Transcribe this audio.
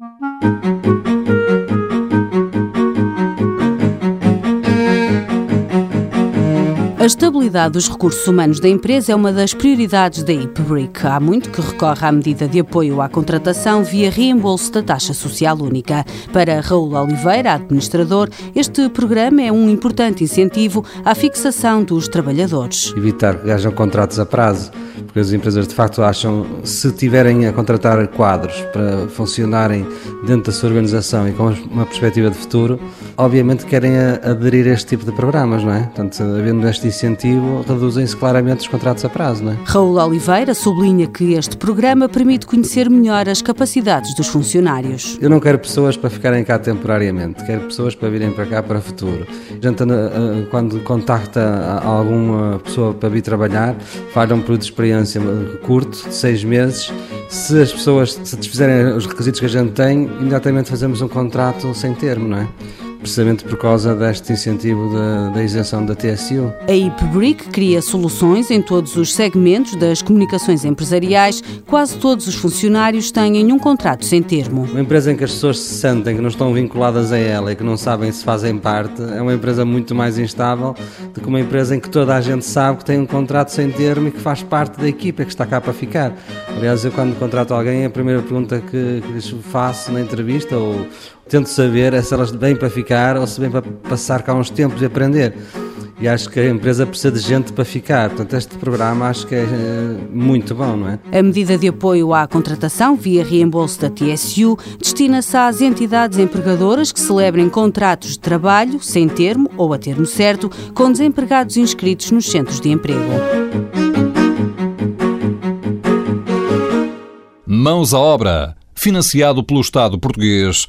A estabilidade dos recursos humanos da empresa é uma das prioridades da IPBRIC. Há muito que recorre à medida de apoio à contratação via reembolso da taxa social única. Para Raul Oliveira, administrador, este programa é um importante incentivo à fixação dos trabalhadores. Evitar que hajam contratos a prazo porque as empresas de facto acham, se tiverem a contratar quadros para funcionarem dentro da sua organização e com uma perspectiva de futuro, obviamente querem aderir a este tipo de programas, não é? Portanto, havendo este incentivo, reduzem-se claramente os contratos a prazo, não é? Raul Oliveira sublinha que este programa permite conhecer melhor as capacidades dos funcionários. Eu não quero pessoas para ficarem cá temporariamente, quero pessoas para virem para cá para o futuro. A gente, quando contacta alguma pessoa para vir trabalhar, faz um período de experiência experiência curto, seis meses. Se as pessoas satisfizerem os requisitos que a gente tem, imediatamente fazemos um contrato sem termo, não é? Precisamente por causa deste incentivo da, da isenção da TSU. A IPBRIC cria soluções em todos os segmentos das comunicações empresariais. Quase todos os funcionários têm um contrato sem termo. Uma empresa em que as pessoas se sentem que não estão vinculadas a ela e que não sabem se fazem parte é uma empresa muito mais instável do que uma empresa em que toda a gente sabe que tem um contrato sem termo e que faz parte da equipa que está cá para ficar. Aliás, eu quando contrato alguém, a primeira pergunta que, que faço na entrevista ou, tento saber é se elas vêm para ficar ou se vêm para passar cá uns tempos e aprender. E acho que a empresa precisa de gente para ficar. Portanto, este programa acho que é eh, muito bom, não é? A medida de apoio à contratação via reembolso da TSU destina-se às entidades empregadoras que celebrem contratos de trabalho, sem termo ou a termo certo, com desempregados inscritos nos centros de emprego. Mãos à obra. Financiado pelo Estado português